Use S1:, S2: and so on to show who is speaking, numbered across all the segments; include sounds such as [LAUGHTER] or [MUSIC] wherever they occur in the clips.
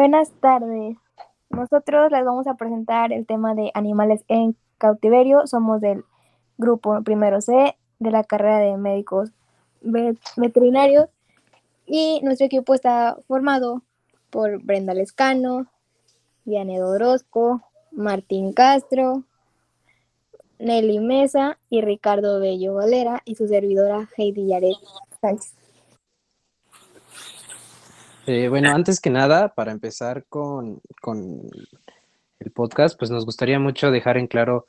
S1: Buenas tardes. Nosotros les vamos a presentar el tema de animales en cautiverio. Somos del grupo primero C de la carrera de médicos veterinarios y nuestro equipo está formado por Brenda Lescano, Vianey Orozco, Martín Castro, Nelly Mesa y Ricardo Bello Valera y su servidora Heidi Yaret Sánchez.
S2: Eh, bueno, antes que nada, para empezar con, el podcast, pues nos gustaría mucho dejar en claro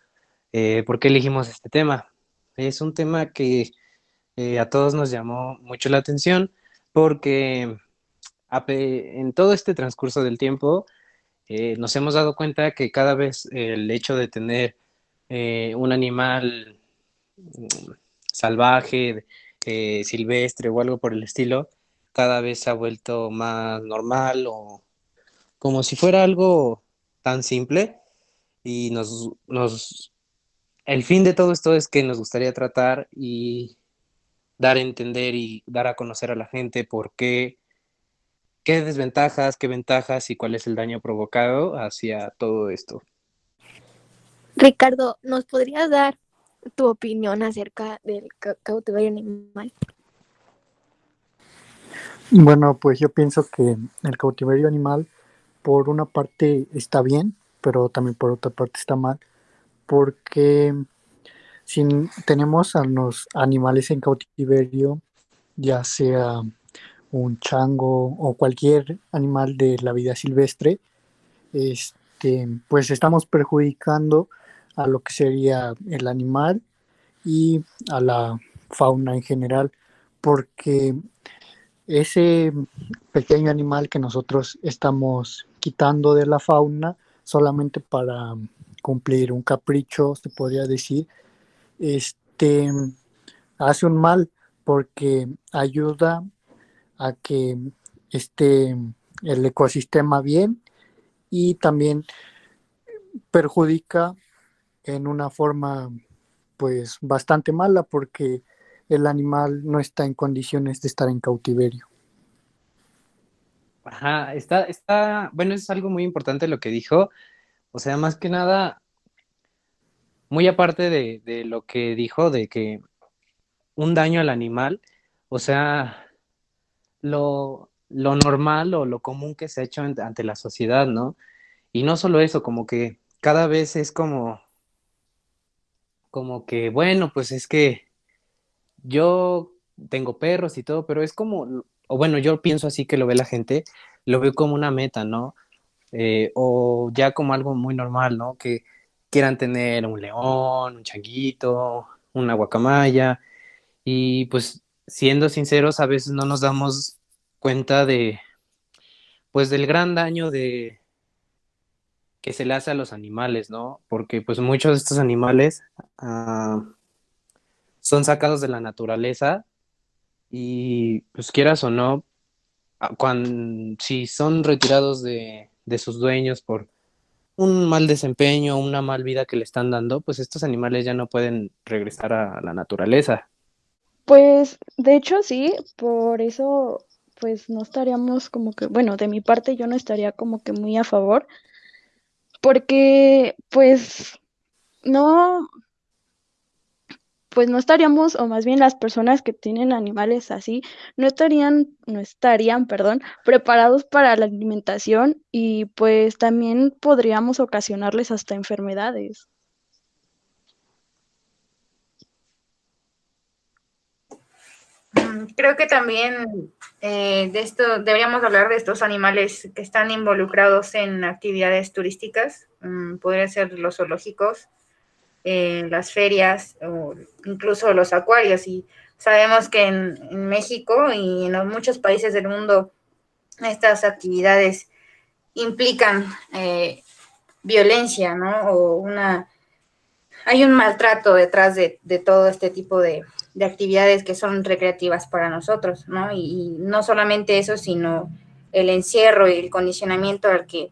S2: eh, por qué elegimos este tema. Es un tema que eh, a todos nos llamó mucho la atención porque en todo este transcurso del tiempo nos hemos dado cuenta que cada vez el hecho de tener un animal mm, salvaje, silvestre o algo por el estilo, cada vez se ha vuelto más normal o como si fuera algo tan simple y nos, nos, el fin de todo esto es que nos gustaría tratar y dar a entender y dar a conocer a la gente por qué, qué desventajas, qué ventajas y cuál es el daño provocado hacia todo esto.
S1: Ricardo, ¿nos podrías dar tu opinión acerca del cautiverio animal?
S3: Bueno, pues yo pienso que el cautiverio animal por una parte está bien, pero también por otra parte está mal, porque si tenemos a los animales en cautiverio, ya sea un chango o cualquier animal de la vida silvestre, este, pues estamos perjudicando a lo que sería el animal y a la fauna en general, porque ese pequeño animal que nosotros estamos quitando de la fauna solamente para cumplir un capricho, se podría decir, este hace un mal porque ayuda a que esté el ecosistema bien y también perjudica en una forma pues bastante mala porque el animal no está en condiciones de estar en cautiverio.
S2: Ajá, está, está, bueno, es algo muy importante lo que dijo. O sea, más que nada, muy aparte de, lo que dijo, de que un daño al animal, o sea, lo, lo normal o lo común que se ha hecho ante la sociedad, ¿no? Y no solo eso, como que cada vez es como, como que, bueno, pues es que yo tengo perros y todo, pero es como, o bueno, yo pienso así que lo ve la gente, lo veo como una meta, ¿no? Eh, o ya como algo muy normal, ¿no? Que quieran tener un león, un changuito, una guacamaya, y pues siendo sinceros, a veces no nos damos cuenta de, pues del gran daño de que se le hace a los animales, ¿no? Porque pues muchos de estos animales, ah, son sacados de la naturaleza y pues quieras o no, cuando, si son retirados de, sus dueños por un mal desempeño, una mal vida que le están dando, pues estos animales ya no pueden regresar a la naturaleza.
S4: Pues de hecho sí, por eso pues no estaríamos como que, bueno, de mi parte yo no estaría como que muy a favor, porque pues no, pues no estaríamos, o más bien las personas que tienen animales así, no estarían, no estarían, perdón, preparados para la alimentación y pues también podríamos ocasionarles hasta enfermedades.
S5: Mm, creo que también eh, de esto deberíamos hablar de estos animales que están involucrados en actividades turísticas, mm, podría ser los zoológicos, en las ferias o incluso los acuarios. Y sabemos que en, México y en muchos países del mundo estas actividades implican eh, violencia, ¿no? O una... Hay un maltrato detrás de, todo este tipo de, actividades que son recreativas para nosotros, ¿no? Y, no solamente eso, sino el encierro y el condicionamiento al que,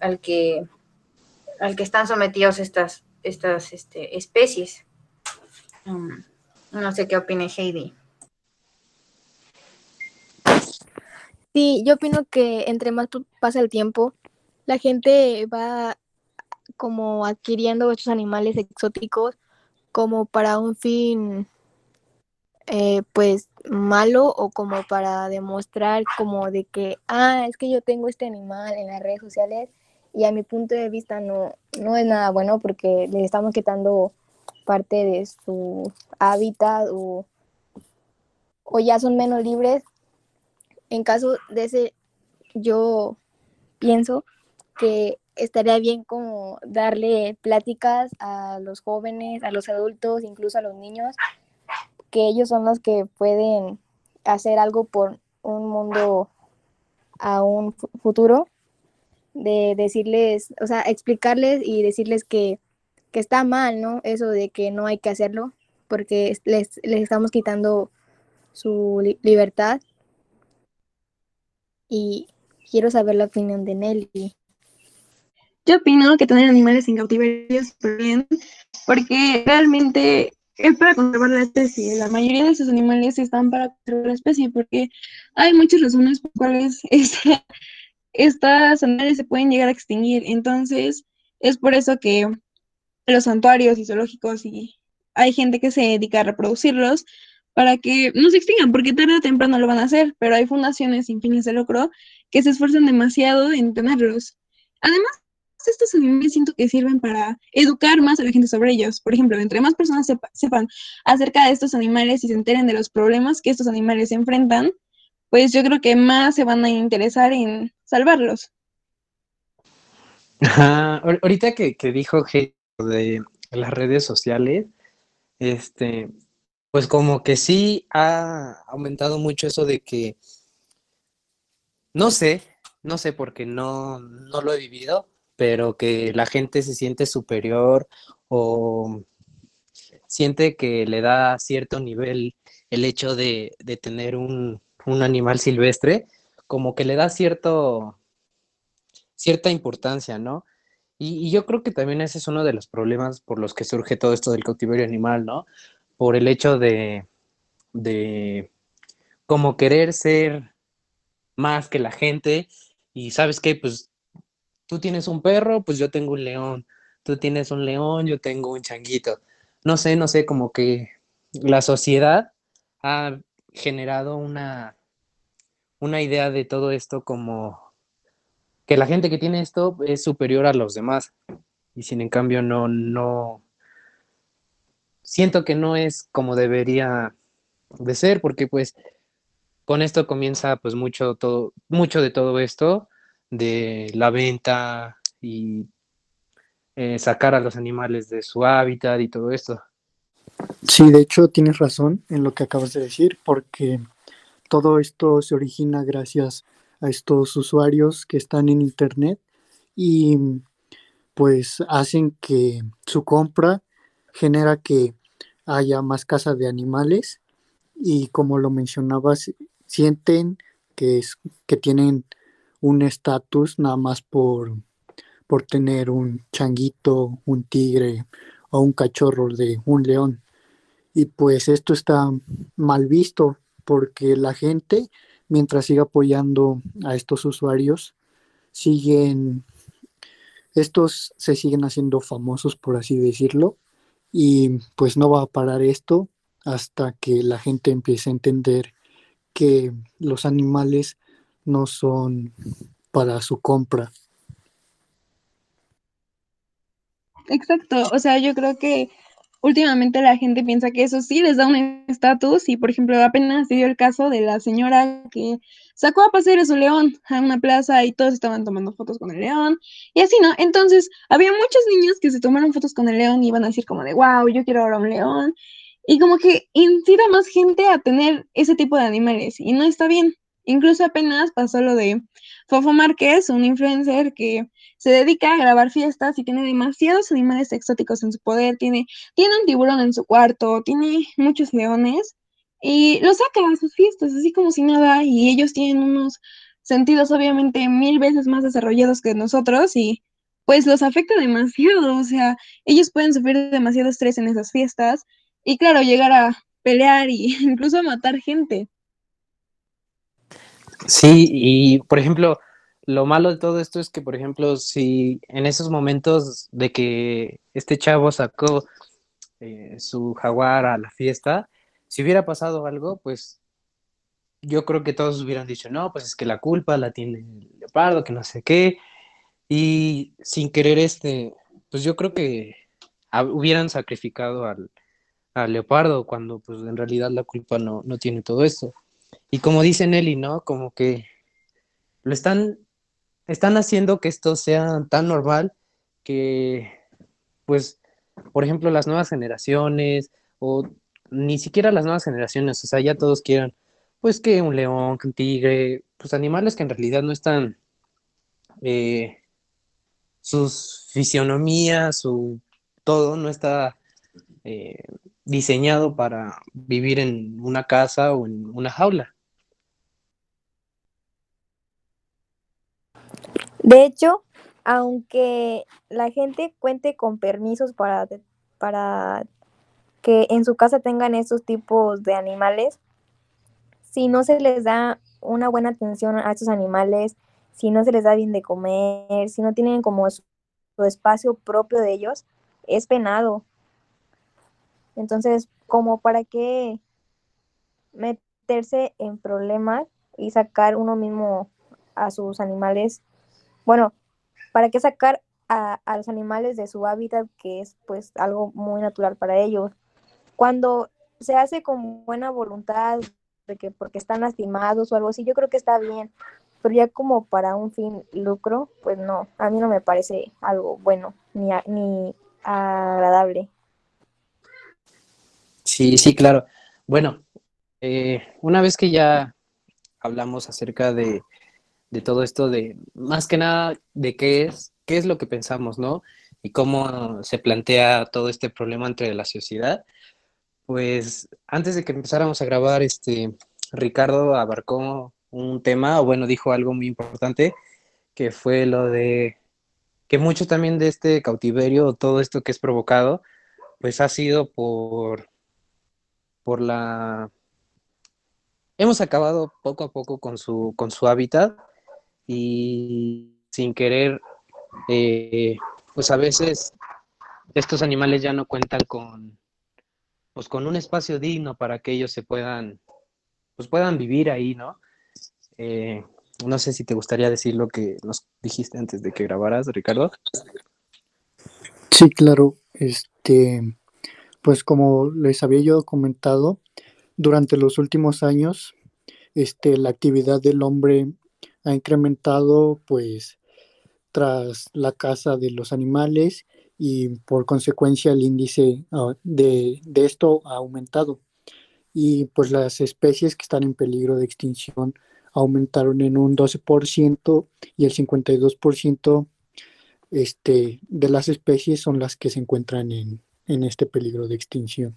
S5: al que, al que están sometidos estas, estas este, especies. Um, no sé qué opine Heidi.
S1: Sí, yo opino que entre más pasa el tiempo, la gente va como adquiriendo estos animales exóticos como para un fin eh, pues malo o como para demostrar como de que, ah, es que yo tengo este animal en las redes sociales y a mi punto de vista no, no es nada bueno porque le estamos quitando parte de su hábitat o, o ya son menos libres. En caso de ese, yo pienso que estaría bien como darle pláticas a los jóvenes, a los adultos, incluso a los niños, que ellos son los que pueden hacer algo por un mundo a un fu- futuro, de decirles, o sea, explicarles y decirles que, que está mal, ¿no? Eso de que no hay que hacerlo, porque es- les, les estamos quitando su li- libertad. Y quiero saber la opinión de Nelly.
S4: Yo opino que tener animales en cautiverio es bien, porque realmente es para conservar la especie. La mayoría de esos animales están para conservar la especie, porque hay muchas razones por las cuales [LAUGHS] esta- estas animales se pueden llegar a extinguir. Entonces, es por eso que los santuarios y zoológicos y hay gente que se dedica a reproducirlos para que no se extingan, porque tarde o temprano lo van a hacer, pero hay fundaciones sin fines de lucro que se esfuerzan demasiado en tenerlos. Además, estos animales siento que sirven para educar más a la gente sobre ellos. Por ejemplo, entre más personas sepa- sepan acerca de estos animales y se enteren de los problemas que estos animales enfrentan, pues yo creo que más se van a interesar en salvarlos.
S2: Ajá, ahor- Ahorita que, que dijo G de las redes sociales, este, pues como que sí ha aumentado mucho eso de que, no sé, no sé porque no, no lo he vivido, pero que la gente se siente superior o siente que le da cierto nivel el hecho de, de tener un, un animal silvestre, como que le da cierto, cierta importancia, ¿no? Y, yo creo que también ese es uno de los problemas por los que surge todo esto del cautiverio animal, ¿no? Por el hecho de, de como querer ser más que la gente y sabes qué, pues tú tienes un perro, pues yo tengo un león, tú tienes un león, yo tengo un changuito. No sé, no sé, como que la sociedad ha generado una, una idea de todo esto como que la gente que tiene esto es superior a los demás. Y sin en cambio no, no, siento que no es como debería de ser, porque pues con esto comienza pues mucho todo, mucho de todo esto, de la venta y eh, sacar a los animales de su hábitat y todo esto.
S3: Sí, de hecho tienes razón en lo que acabas de decir, porque todo esto se origina gracias a estos usuarios que están en internet y pues hacen que su compra genera que haya más caza de animales y como lo mencionabas, sienten que, es, que tienen un estatus nada más por, por tener un changuito, un tigre o un cachorro de un león. Y pues esto está mal visto porque la gente, mientras siga apoyando a estos usuarios, siguen, estos se siguen haciendo famosos, por así decirlo, y pues no va a parar esto hasta que la gente empiece a entender que los animales no son para su compra.
S4: Exacto, o sea, yo creo que últimamente la gente piensa que eso sí les da un estatus y, por ejemplo, apenas se dio el caso de la señora que sacó a pasear a su león a una plaza y todos estaban tomando fotos con el león y así, ¿no? Entonces, había muchos niños que se tomaron fotos con el león y iban a decir como de, wow, yo quiero ahora un león y como que incita más gente a tener ese tipo de animales y no está bien. Incluso apenas pasó lo de Fofo Márquez, un influencer que se dedica a grabar fiestas y tiene demasiados animales exóticos en su poder, tiene, tiene un tiburón en su cuarto, tiene muchos leones y los saca a sus fiestas así como si nada y ellos tienen unos sentidos obviamente mil veces más desarrollados que nosotros y pues los afecta demasiado, o sea, ellos pueden sufrir demasiado estrés en esas fiestas y claro, llegar a pelear y [LAUGHS] incluso a matar gente.
S2: Sí, y por ejemplo, lo malo de todo esto es que, por ejemplo, si en esos momentos de que este chavo sacó eh, su jaguar a la fiesta, si hubiera pasado algo, pues yo creo que todos hubieran dicho, no, pues es que la culpa la tiene el leopardo, que no sé qué, y sin querer este, pues yo creo que hubieran sacrificado al, al leopardo cuando pues en realidad la culpa no, no tiene todo esto. Y como dice Nelly, ¿no? Como que lo están, están haciendo que esto sea tan normal que, pues, por ejemplo, las nuevas generaciones o ni siquiera las nuevas generaciones, o sea, ya todos quieran, pues, que un león, un tigre, pues animales que en realidad no están, eh, sus fisionomías, su todo no está eh, diseñado para vivir en una casa o en una jaula.
S1: De hecho, aunque la gente cuente con permisos para, para que en su casa tengan estos tipos de animales, si no se les da una buena atención a estos animales, si no se les da bien de comer, si no tienen como su espacio propio de ellos, es penado. Entonces, como para qué meterse en problemas y sacar uno mismo a sus animales, bueno, para qué sacar a, los animales de su hábitat, que es pues algo muy natural para ellos. Cuando se hace con buena voluntad, de que porque están lastimados o algo así, yo creo que está bien, pero ya como para un fin lucro, pues no, a mí no me parece algo bueno ni, ni agradable.
S2: Sí, sí, claro. Bueno, eh, una vez que ya hablamos acerca de, todo esto, de más que nada de qué es, qué es lo que pensamos, ¿no? Y cómo se plantea todo este problema entre la sociedad, pues antes de que empezáramos a grabar, este, Ricardo abarcó un tema, o bueno, dijo algo muy importante, que fue lo de que mucho también de este cautiverio, todo esto que es provocado, pues ha sido por por la... Hemos acabado poco a poco con su, con su hábitat y sin querer, eh, pues a veces estos animales ya no cuentan con, pues con un espacio digno para que ellos se puedan, pues puedan vivir ahí, ¿no? Eh, no sé si te gustaría decir lo que nos dijiste antes de que grabaras, Ricardo.
S3: Sí, claro. Este, pues como les había yo comentado, durante los últimos años, este, la actividad del hombre ha incrementado pues tras la caza de los animales y por consecuencia el índice ah, de, de, esto ha aumentado. Y pues las especies que están en peligro de extinción aumentaron en un 12% y el 52% este, de las especies son las que se encuentran en, en este peligro de extinción?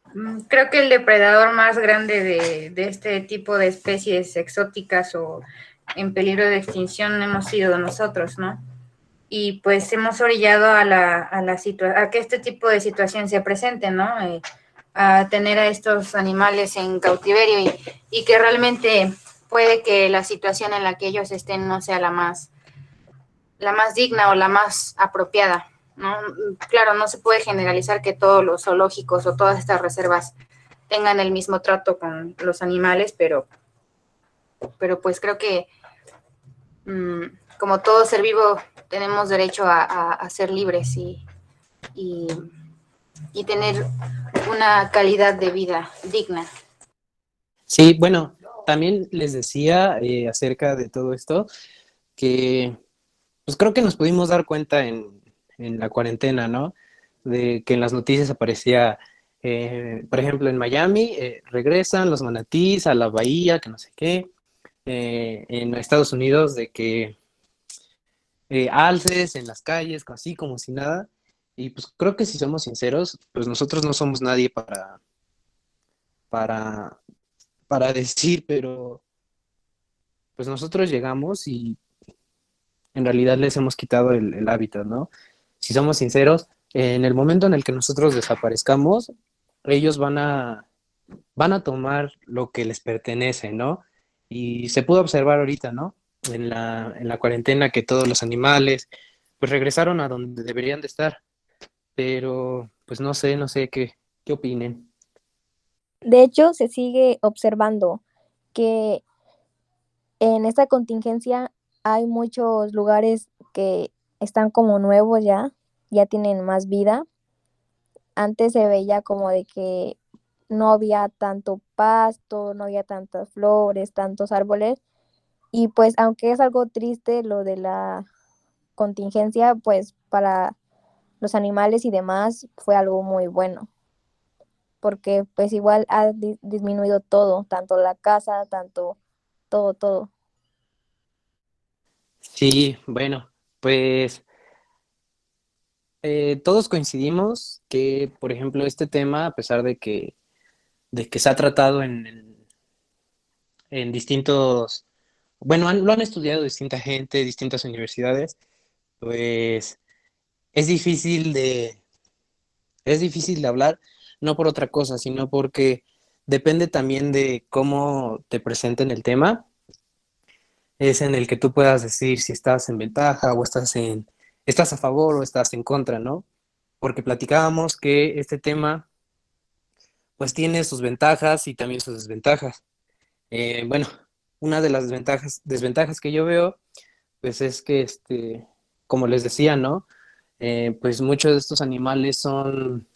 S5: Mm, creo que el depredador más grande de, este tipo de especies exóticas o en peligro de extinción hemos sido nosotros, ¿no? Y pues hemos orillado a, la, a, la a que este tipo de situación se presente, ¿no? Eh, a tener a estos animales en cautiverio y, y que realmente puede que la situación en la que ellos estén no sea la más la más digna o la más apropiada. ¿No? Claro, no se puede generalizar que todos los zoológicos o todas estas reservas tengan el mismo trato con los animales, pero, pero pues creo que mm, como todo ser vivo tenemos derecho a, ser libres y, y, tener una calidad de vida digna.
S2: Sí, bueno, también les decía eh, acerca de todo esto que pues creo que nos pudimos dar cuenta en, la cuarentena, ¿no? De que en las noticias aparecía, eh, por ejemplo, en Miami, eh, regresan los manatís a la bahía, que no sé qué. Eh, en Estados Unidos, de que alces en las calles, así como si nada. Y pues creo que si somos sinceros, pues nosotros no somos nadie para, para, para decir, pero pues nosotros llegamos y en realidad les hemos quitado el, hábitat, ¿no? Si somos sinceros, en el momento en el que nosotros desaparezcamos, ellos van a, van a tomar lo que les pertenece, ¿no? Y se pudo observar ahorita, ¿no? En la, en la cuarentena que todos los animales pues regresaron a donde deberían de estar. Pero pues no sé, no sé qué, qué opinen.
S1: De hecho, se sigue observando que en esta contingencia hay muchos lugares que están como nuevos ya, ya tienen más vida. Antes se veía como de que no había tanto pasto, no había tantas flores, tantos árboles. Y pues aunque es algo triste lo de la contingencia, pues para los animales y demás fue algo muy bueno. Porque pues igual ha disminuido todo, tanto la casa, tanto todo, todo.
S2: Sí, bueno, pues eh, todos coincidimos que, por ejemplo, este tema, a pesar de que, de que se ha tratado en, en, distintos, bueno, lo han estudiado distinta gente, distintas universidades, pues es difícil de, es difícil de hablar, no por otra cosa, sino porque depende también de cómo te presenten el tema, es en el que tú puedas decir si estás en ventaja o estás en estás a favor o estás en contra, ¿no? Porque platicábamos que este tema pues tiene sus ventajas y también sus desventajas. Eh, bueno, una de las desventajas, desventajas que yo veo pues es que, este, como les decía, ¿no? Eh, pues muchos de estos animales son,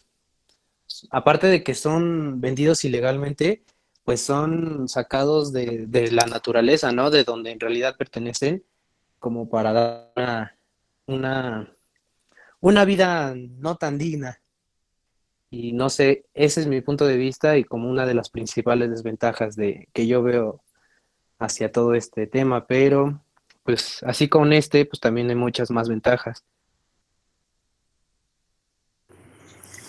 S2: aparte de que son vendidos ilegalmente, pues son sacados de, de la naturaleza, ¿no? De donde en realidad pertenecen, como para dar una, una vida no tan digna. Y no sé, ese es mi punto de vista y como una de las principales desventajas de que yo veo hacia todo este tema, pero pues así con este, pues también hay muchas más ventajas.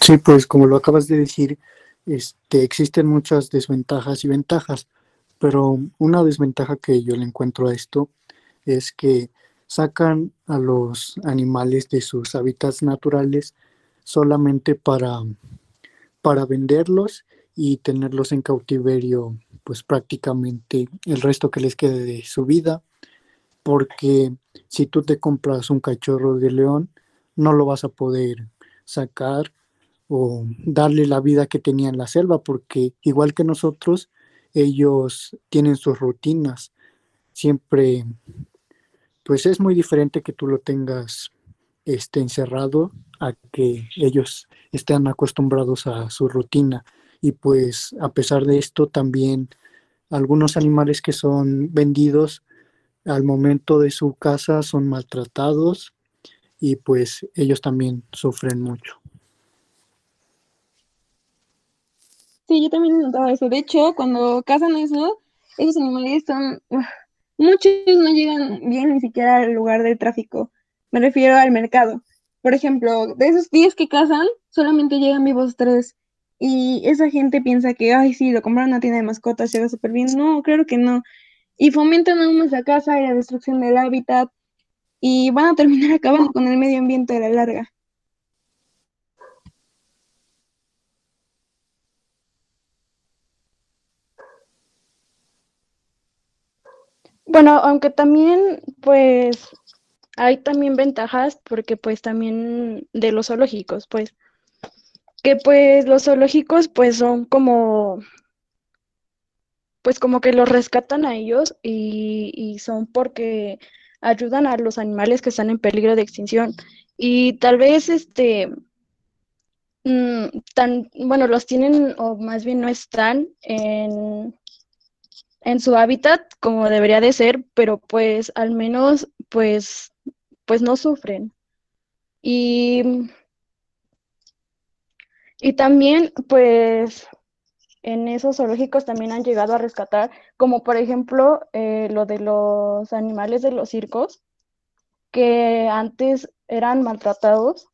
S3: Sí, pues como lo acabas de decir, este, existen muchas desventajas y ventajas, pero una desventaja que yo le encuentro a esto es que sacan a los animales de sus hábitats naturales solamente para, para venderlos y tenerlos en cautiverio pues prácticamente el resto que les quede de su vida porque si tú te compras un cachorro de león no lo vas a poder sacar o darle la vida que tenía en la selva porque igual que nosotros ellos tienen sus rutinas siempre pues es muy diferente que tú lo tengas este, encerrado a que ellos estén acostumbrados a su rutina. Y pues a pesar de esto, también algunos animales que son vendidos al momento de su casa son maltratados y pues ellos también sufren mucho.
S4: Sí, yo también notaba eso. De hecho, cuando cazan eso, esos animales son, Muchos no llegan bien ni siquiera al lugar de tráfico. Me refiero al mercado. Por ejemplo, de esos 10 que cazan, solamente llegan vivos tres. Y esa gente piensa que, ay, sí, lo compraron una tienda de mascotas, llega súper bien. No, claro que no. Y fomentan aún más la caza y la destrucción del hábitat. Y van a terminar [LAUGHS] acabando con el medio ambiente a la larga. Bueno, aunque también, pues, hay también ventajas porque pues también de los zoológicos, pues, que pues los zoológicos pues son como, pues como que los rescatan a ellos y, son porque ayudan a los animales que están en peligro de extinción. Y tal vez este, mm, tan, bueno, los tienen o más bien no están en en su hábitat como debería de ser, pero pues al menos pues pues no sufren. Y, y también pues en esos zoológicos también han llegado a rescatar, como por ejemplo eh, lo de los animales de los circos, que antes eran maltratados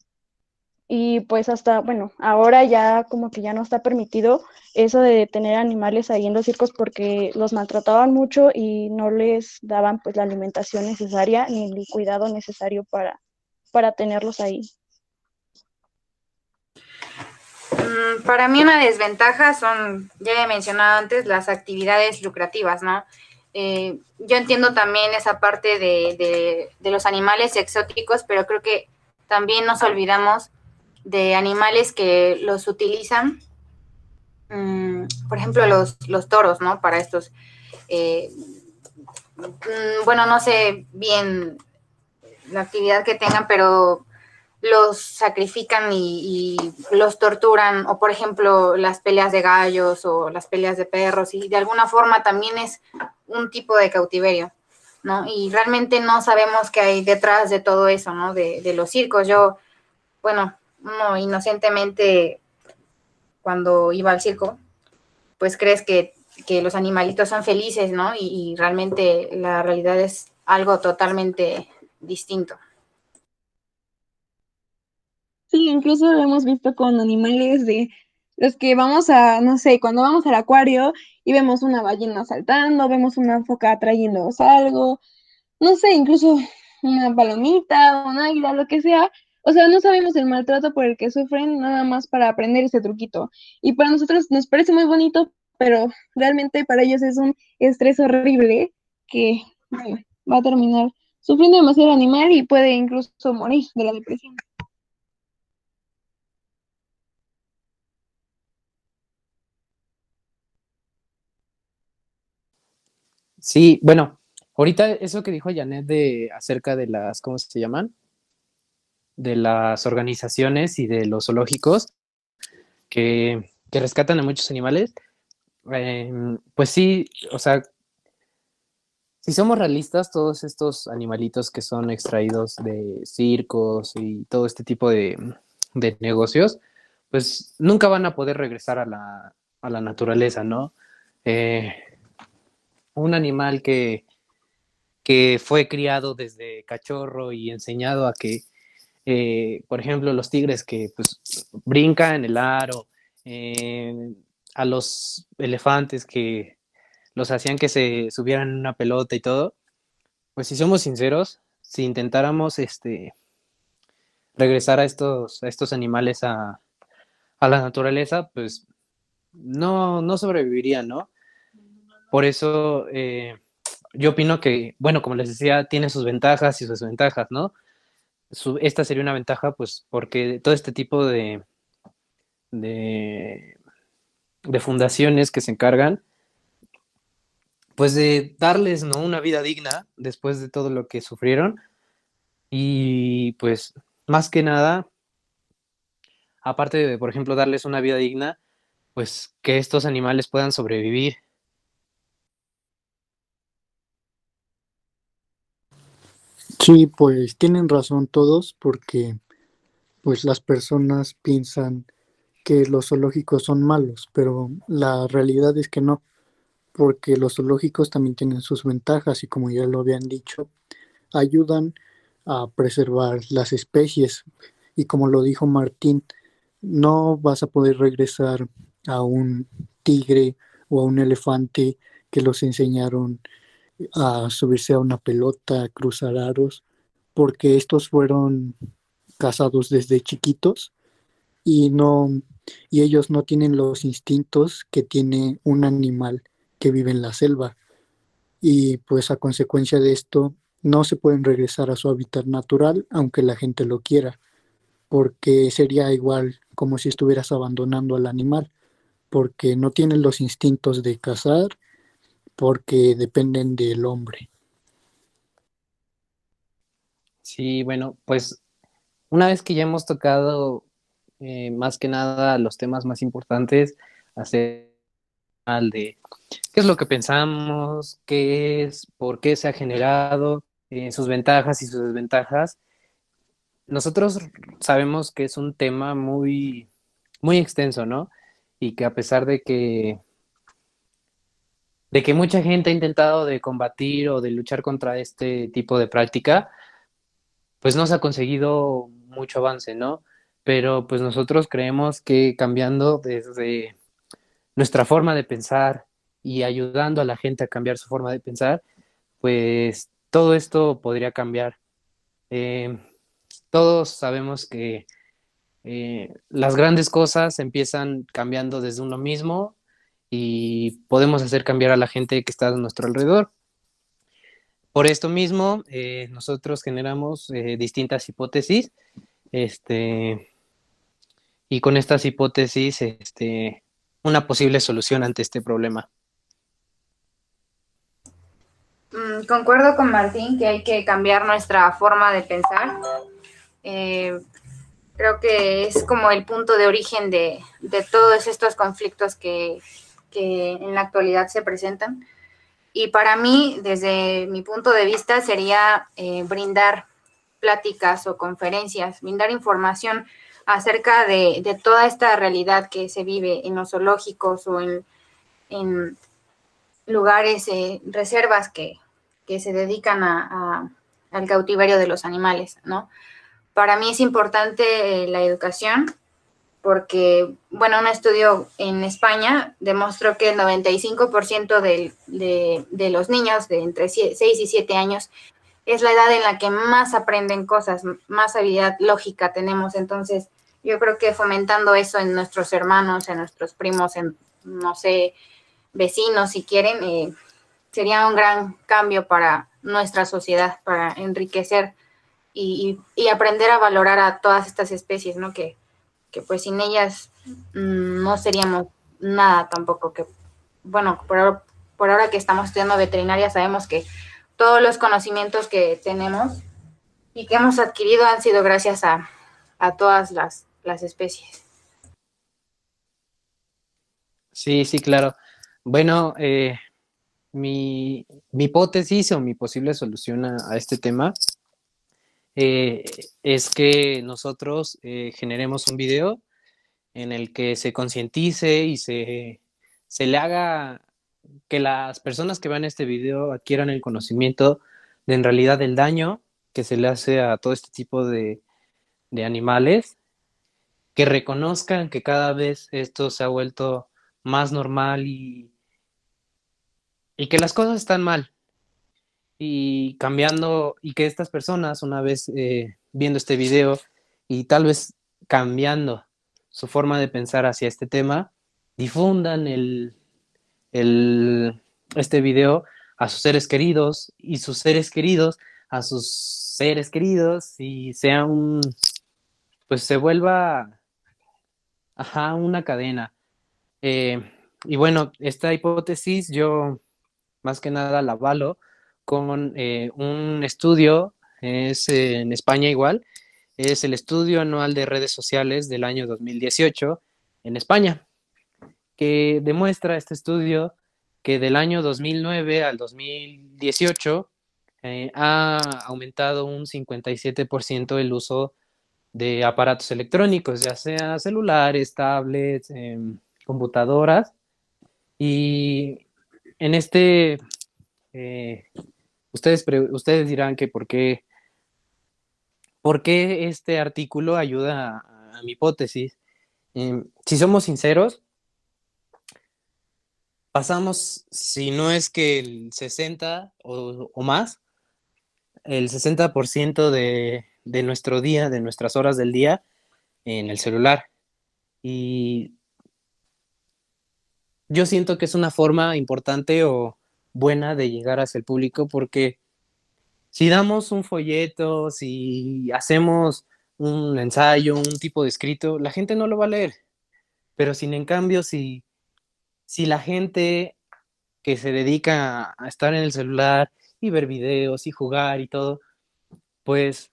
S4: y pues hasta, bueno, ahora ya como que ya no está permitido eso de tener animales ahí en los circos porque los maltrataban mucho y no les daban pues la alimentación necesaria ni el cuidado necesario para, para tenerlos ahí.
S5: Mm, para mí una desventaja son, ya he mencionado antes, las actividades lucrativas, ¿no? Eh, yo entiendo también esa parte de, los animales exóticos, pero creo que también nos olvidamos de animales que los utilizan, mm, por ejemplo, los, los toros, ¿no? Para estos, eh, mm, bueno, no sé bien la actividad que tengan, pero los sacrifican y, los torturan, o por ejemplo las peleas de gallos o las peleas de perros, y de alguna forma también es un tipo de cautiverio, ¿no? Y realmente no sabemos qué hay detrás de todo eso, ¿no? De, de los circos. Yo, bueno, uno inocentemente cuando iba al circo, pues crees que, los animalitos son felices, ¿no? y realmente la realidad es algo totalmente distinto.
S4: Sí, incluso lo hemos visto con animales de los que vamos a, no sé, cuando vamos al acuario y vemos una ballena saltando, vemos una foca trayéndonos algo, no sé, incluso una palomita, un águila, lo que sea. O sea, no sabemos el maltrato por el que sufren nada más para aprender ese truquito. Y para nosotros nos parece muy bonito, pero realmente para ellos es un estrés horrible que va a terminar sufriendo demasiado animal y puede incluso morir de la depresión.
S2: Sí, bueno, ahorita eso que dijo Janet de acerca de las, ¿cómo se llaman? De las organizaciones y de los zoológicos que, rescatan a muchos animales, em, pues sí, o sea, si somos realistas, todos estos animalitos que son extraídos de circos y todo este tipo de, negocios, pues nunca van a poder regresar a la, a la naturaleza, ¿no? Eh, un animal que, que fue criado desde cachorro y enseñado a que, eh, por ejemplo, los tigres que pues, brincan en el aro, eh, a los elefantes que los hacían que se subieran en una pelota y todo, pues si somos sinceros, si intentáramos este, regresar a estos, a estos animales a, la naturaleza, pues no, no sobrevivirían, ¿no? Por eso eh, yo opino que, bueno, como les decía, tiene sus ventajas y sus desventajas, ¿no? Esta sería una ventaja, pues, porque todo este tipo de, de, fundaciones que se encargan, pues, de darles, ¿no? Una vida digna después de todo lo que sufrieron. Y, pues, más que nada, aparte de, por ejemplo, darles una vida digna, pues, que estos animales puedan sobrevivir
S3: Sí, pues tienen razón todos porque pues las personas piensan que los zoológicos son malos, pero la realidad es que no, porque los zoológicos también tienen sus ventajas y como ya lo habían dicho, ayudan a preservar las especies. Y como lo dijo Martín, no vas a poder regresar a un tigre o a un elefante que los enseñaron a subirse a una pelota, a cruzar aros, porque estos fueron cazados desde chiquitos y no y ellos no tienen los instintos que tiene un animal que vive en la selva. Y pues a consecuencia de esto no se pueden regresar a su hábitat natural aunque la gente lo quiera, porque sería igual como si estuvieras abandonando al animal, porque no tienen los instintos de cazar porque dependen del hombre.
S2: Sí, bueno, pues una vez que ya hemos tocado eh, más que nada los temas más importantes, hacer de qué es lo que pensamos, qué es, por qué se ha generado, eh, sus ventajas y sus desventajas. Nosotros sabemos que es un tema muy, muy extenso, ¿no? Y que a pesar de que de que mucha gente ha intentado de combatir o de luchar contra este tipo de práctica, pues no se ha conseguido mucho avance, ¿no? Pero pues nosotros creemos que cambiando desde nuestra forma de pensar y ayudando a la gente a cambiar su forma de pensar, pues todo esto podría cambiar. Eh, todos sabemos que eh, las grandes cosas empiezan cambiando desde uno mismo y podemos hacer cambiar a la gente que está a nuestro alrededor. Por esto mismo, eh, nosotros generamos eh, distintas hipótesis, este, y con estas hipótesis, este, una posible solución ante este problema.
S5: Mm, concuerdo con Martín que hay que cambiar nuestra forma de pensar. Eh, creo que es como el punto de origen de, todos estos conflictos que, en la actualidad se presentan. Y para mí, desde mi punto de vista, sería eh, brindar pláticas o conferencias, brindar información acerca de, toda esta realidad que se vive en los zoológicos o en, lugares, eh, reservas que, se dedican a, al cautiverio de los animales, ¿no? Para mí es importante eh, la educación porque, bueno, un estudio en España demostró que el 95% de, de, los niños de entre 6 y 7 años es la edad en la que más aprenden cosas, más habilidad lógica tenemos. Entonces, yo creo que fomentando eso en nuestros hermanos, en nuestros primos, en, no sé, vecinos, si quieren, eh, sería un gran cambio para nuestra sociedad, para enriquecer y, aprender a valorar a todas estas especies, ¿no? Que, pues sin ellas mm, no seríamos nada tampoco, que bueno, por, por ahora que estamos estudiando veterinaria sabemos que todos los conocimientos que tenemos y que hemos adquirido han sido gracias a, todas las, especies.
S2: Sí, sí, claro. Bueno, eh, mi, hipótesis o mi posible solución a este tema eh, es que nosotros eh, generemos un video en el que se concientice y se, se le haga que las personas que vean este video adquieran el conocimiento de en realidad el daño que se le hace a todo este tipo de, de animales, que reconozcan que cada vez esto se ha vuelto más normal y, y que las cosas están mal, y cambiando y que estas personas una vez eh, viendo este video y tal vez cambiando su forma de pensar hacia este tema, difundan el, este video a sus seres queridos y sus seres queridos a sus seres queridos y sea un, pues se vuelva, ajá, una cadena. Eh, y bueno, esta hipótesis yo más que nada la avalo con eh, un estudio, es en España igual, es el estudio anual de redes sociales del año 2018 en España, que demuestra este estudio que del año 2009 al 2018 eh, ha aumentado un 57% el uso de aparatos electrónicos, ya sea celulares, tablets, em, computadoras. Y en este eh, Ustedes, ustedes dirán que por qué, por qué este artículo ayuda a, mi hipótesis. Em, si somos sinceros, pasamos, si no es que el 60 o, más, el 60% de, de nuestro día, de nuestras horas del día, en el celular. Y yo siento que es una forma importante o buena de llegar hacia el público porque si damos un folleto, si hacemos un ensayo, un tipo de escrito, la gente no lo va a leer. Pero sin en cambio, si, si la gente que se dedica a estar en el celular y ver videos y jugar y todo, pues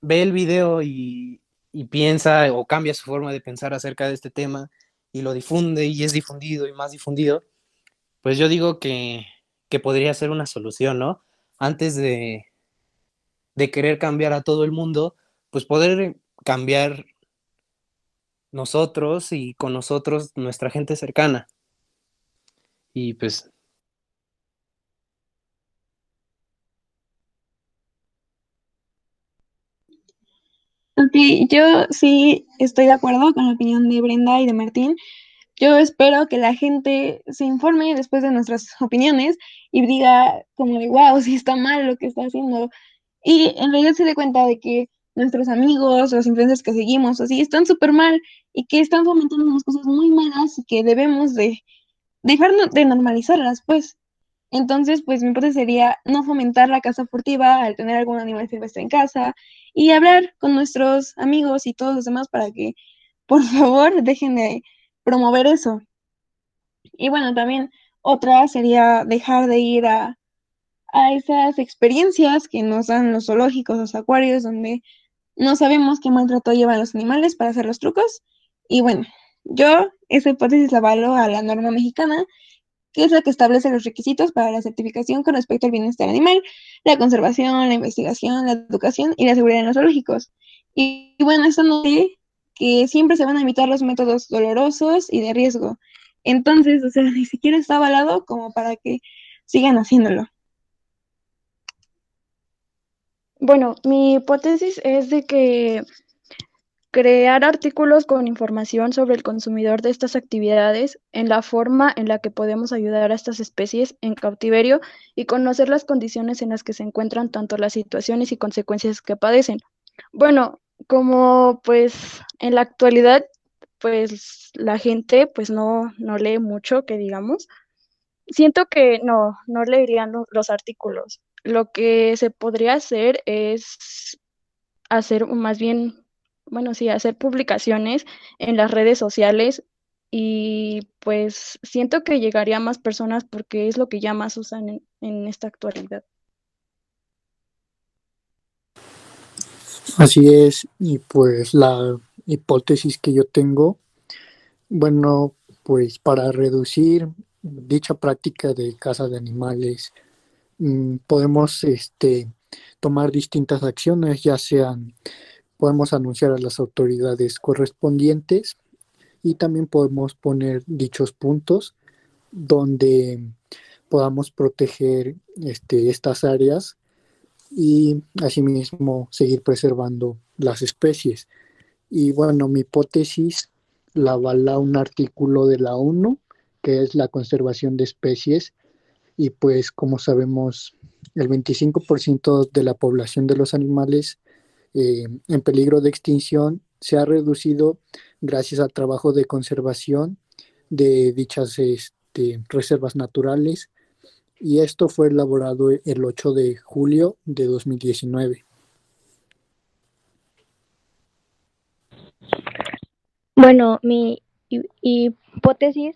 S2: ve el video y, y piensa o cambia su forma de pensar acerca de este tema y lo difunde y es difundido y más difundido, pues yo digo que, podría ser una solución, ¿no? Antes de, de querer cambiar a todo el mundo, pues poder cambiar nosotros y con nosotros nuestra gente cercana. Y pues...
S4: Ok, yo sí estoy de acuerdo con la opinión de Brenda y de Martín. Yo espero que la gente se informe después de nuestras [LAUGHS] opiniones y diga como de, wow, si está mal lo que está haciendo. Y en realidad se dé cuenta de que nuestros amigos, los influencers que seguimos, así, están súper mal y que están fomentando unas cosas muy malas y que debemos de dejar de normalizarlas, pues. Entonces, pues mi hipótesis sería no fomentar la caza furtiva al tener algún animal silvestre en casa y hablar con nuestros amigos y todos los demás para que, por [LAUGHS] favor, dejen de promover eso. Y bueno, también otra sería dejar de ir a, a esas experiencias que nos dan los zoológicos, los acuarios, donde no sabemos qué maltrato llevan los animales para hacer los trucos. Y bueno, yo esa hipótesis la avalo a la norma mexicana que es la que establece los requisitos para la certificación con respecto al bienestar animal, la conservación, la investigación, la educación y la seguridad en los zoológicos. Y, bueno, esto no que siempre se van a evitar los métodos dolorosos y de riesgo. Entonces, o sea, [LAUGHS] ni siquiera está avalado como para que sigan haciéndolo. Bueno, mi hipótesis es de que crear artículos con información sobre el consumidor de estas actividades en la forma en la que podemos ayudar a estas especies en cautiverio y conocer las condiciones en las que se encuentran tanto las situaciones y consecuencias que padecen. Bueno, como pues en la actualidad pues la gente pues no, no lee mucho, que digamos, siento que no, no leerían los artículos. Lo que se podría hacer es hacer más bien bueno, sí, hacer publicaciones en las redes sociales y pues siento que llegaría a más personas porque es lo que ya más usan en, en esta actualidad.
S3: Así es, y pues la hipótesis que yo tengo, bueno, pues para reducir dicha práctica de caza de animales, mm, podemos este, tomar distintas acciones, ya sean podemos anunciar a las autoridades correspondientes y también podemos poner dichos puntos donde podamos proteger este, estas áreas y asimismo seguir preservando las especies. Y bueno, mi hipótesis la avala un artículo de la ONU, que es la conservación de especies, y pues como sabemos, el 25% de la población de los animales eh, en peligro de extinción se ha reducido gracias al trabajo de conservación de dichas este, reservas naturales y esto fue elaborado el 8 de julio de 2019.
S1: Bueno, mi hipótesis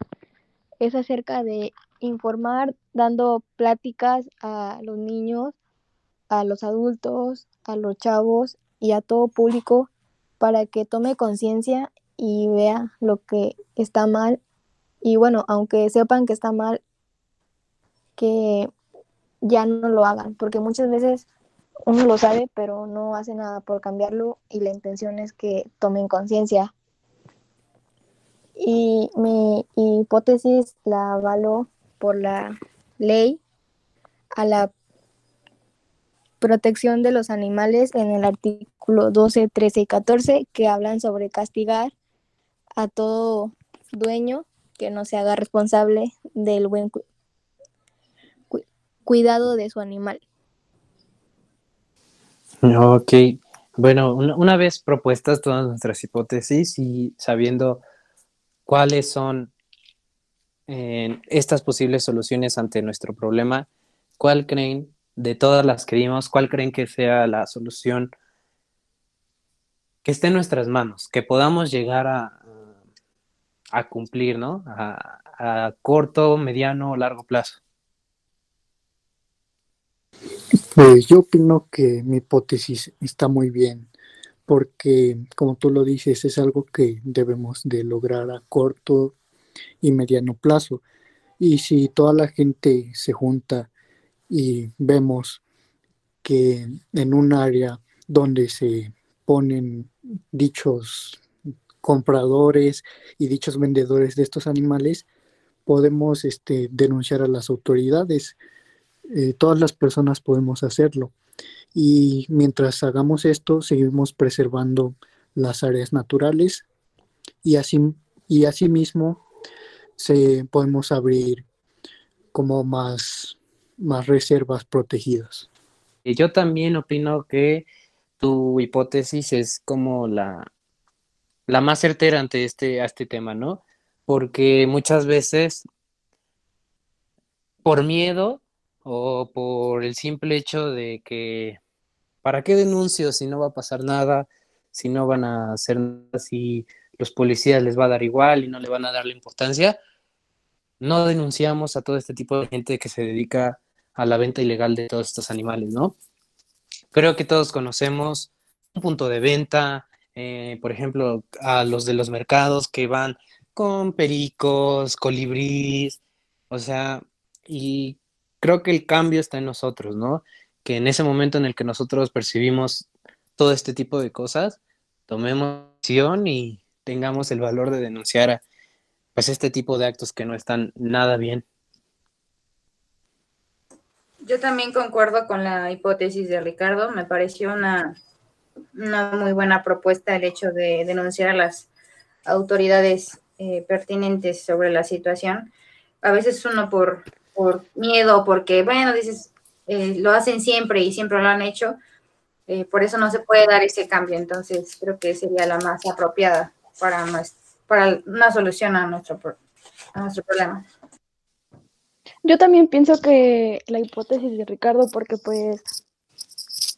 S1: es acerca de informar dando pláticas a los niños, a los adultos, a los chavos y a todo público para que tome conciencia y vea lo que está mal. Y bueno, aunque sepan que está mal, que ya no lo hagan, porque muchas veces uno lo sabe, pero no hace nada por cambiarlo y la intención es que tomen conciencia. Y mi hipótesis la avalo por la ley a la protección de los animales en el artículo 12, 13 y 14 que hablan sobre castigar a todo dueño que no se haga responsable del buen cuidado de su animal.
S2: Ok, bueno, una, vez propuestas todas nuestras hipótesis y sabiendo cuáles son eh, estas posibles soluciones ante nuestro problema, ¿cuál creen de todas las que vimos, ¿cuál creen que sea la solución que esté en nuestras manos, que podamos llegar a, a cumplir, ¿no? A, a corto, mediano o largo plazo.
S3: Pues yo opino que mi hipótesis está muy bien, porque como tú lo dices, es algo que debemos de lograr a corto y mediano plazo. Y si toda la gente se junta y vemos que en un área donde se ponen dichos compradores y dichos vendedores de estos animales, podemos este, denunciar a las autoridades. Eh, todas las personas podemos hacerlo. Y mientras hagamos esto, seguimos preservando las áreas naturales y así y asimismo se podemos abrir como más más reservas protegidas.
S2: Yo también opino que tu hipótesis es como la, la más certera ante este, a este tema, ¿no? Porque muchas veces, por miedo o por el simple hecho de que, ¿para qué denuncio si no va a pasar nada? Si no van a hacer nada, si los policías les va a dar igual y no le van a dar la importancia, no denunciamos a todo este tipo de gente que se dedica a la venta ilegal de todos estos animales, ¿no? Creo que todos conocemos un punto de venta, eh, por ejemplo, a los de los mercados que van con pericos, colibríes, o sea, y creo que el cambio está en nosotros, ¿no? Que en ese momento en el que nosotros percibimos todo este tipo de cosas, tomemos acción y tengamos el valor de denunciar a, pues este tipo de actos que no están nada bien.
S5: Yo también concuerdo con la hipótesis de Ricardo, me pareció una, una muy buena propuesta el hecho de denunciar a las autoridades eh, pertinentes sobre la situación. A veces uno por, por miedo, porque, bueno, dices, eh, lo hacen siempre y siempre lo han hecho, eh, por eso no se puede dar ese cambio. Entonces, creo que sería la más apropiada para, para una solución a nuestro, a nuestro problema.
S6: Yo también pienso que la hipótesis de Ricardo, porque pues,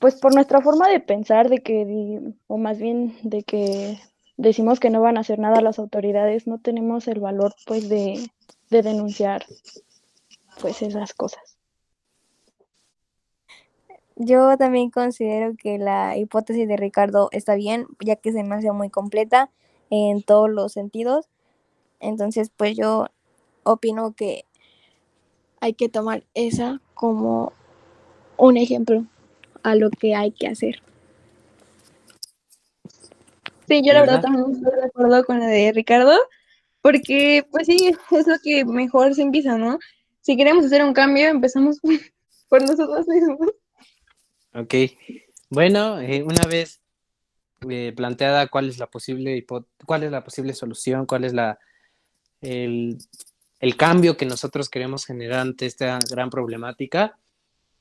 S6: pues por nuestra forma de pensar, de que, o más bien de que decimos que no van a hacer nada las autoridades, no tenemos el valor pues de, de denunciar pues esas cosas.
S1: Yo también considero que la hipótesis de Ricardo está bien, ya que se me hace muy completa en todos los sentidos. Entonces, pues yo opino que hay que tomar esa como un ejemplo a lo que hay que hacer.
S4: Sí, yo la verdad también estoy de acuerdo con la de Ricardo, porque pues sí, es lo que mejor se empieza, ¿no? Si queremos hacer un cambio, empezamos [LAUGHS] por nosotros mismos.
S2: Ok, bueno, eh, una vez eh, planteada cuál es la posible cuál es la posible solución, cuál es la el, el cambio que nosotros queremos generar ante esta gran problemática,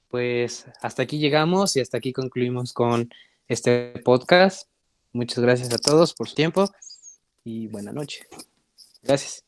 S2: pues hasta aquí llegamos y hasta aquí concluimos con este podcast. Muchas gracias a todos por su tiempo y buena noche. Gracias.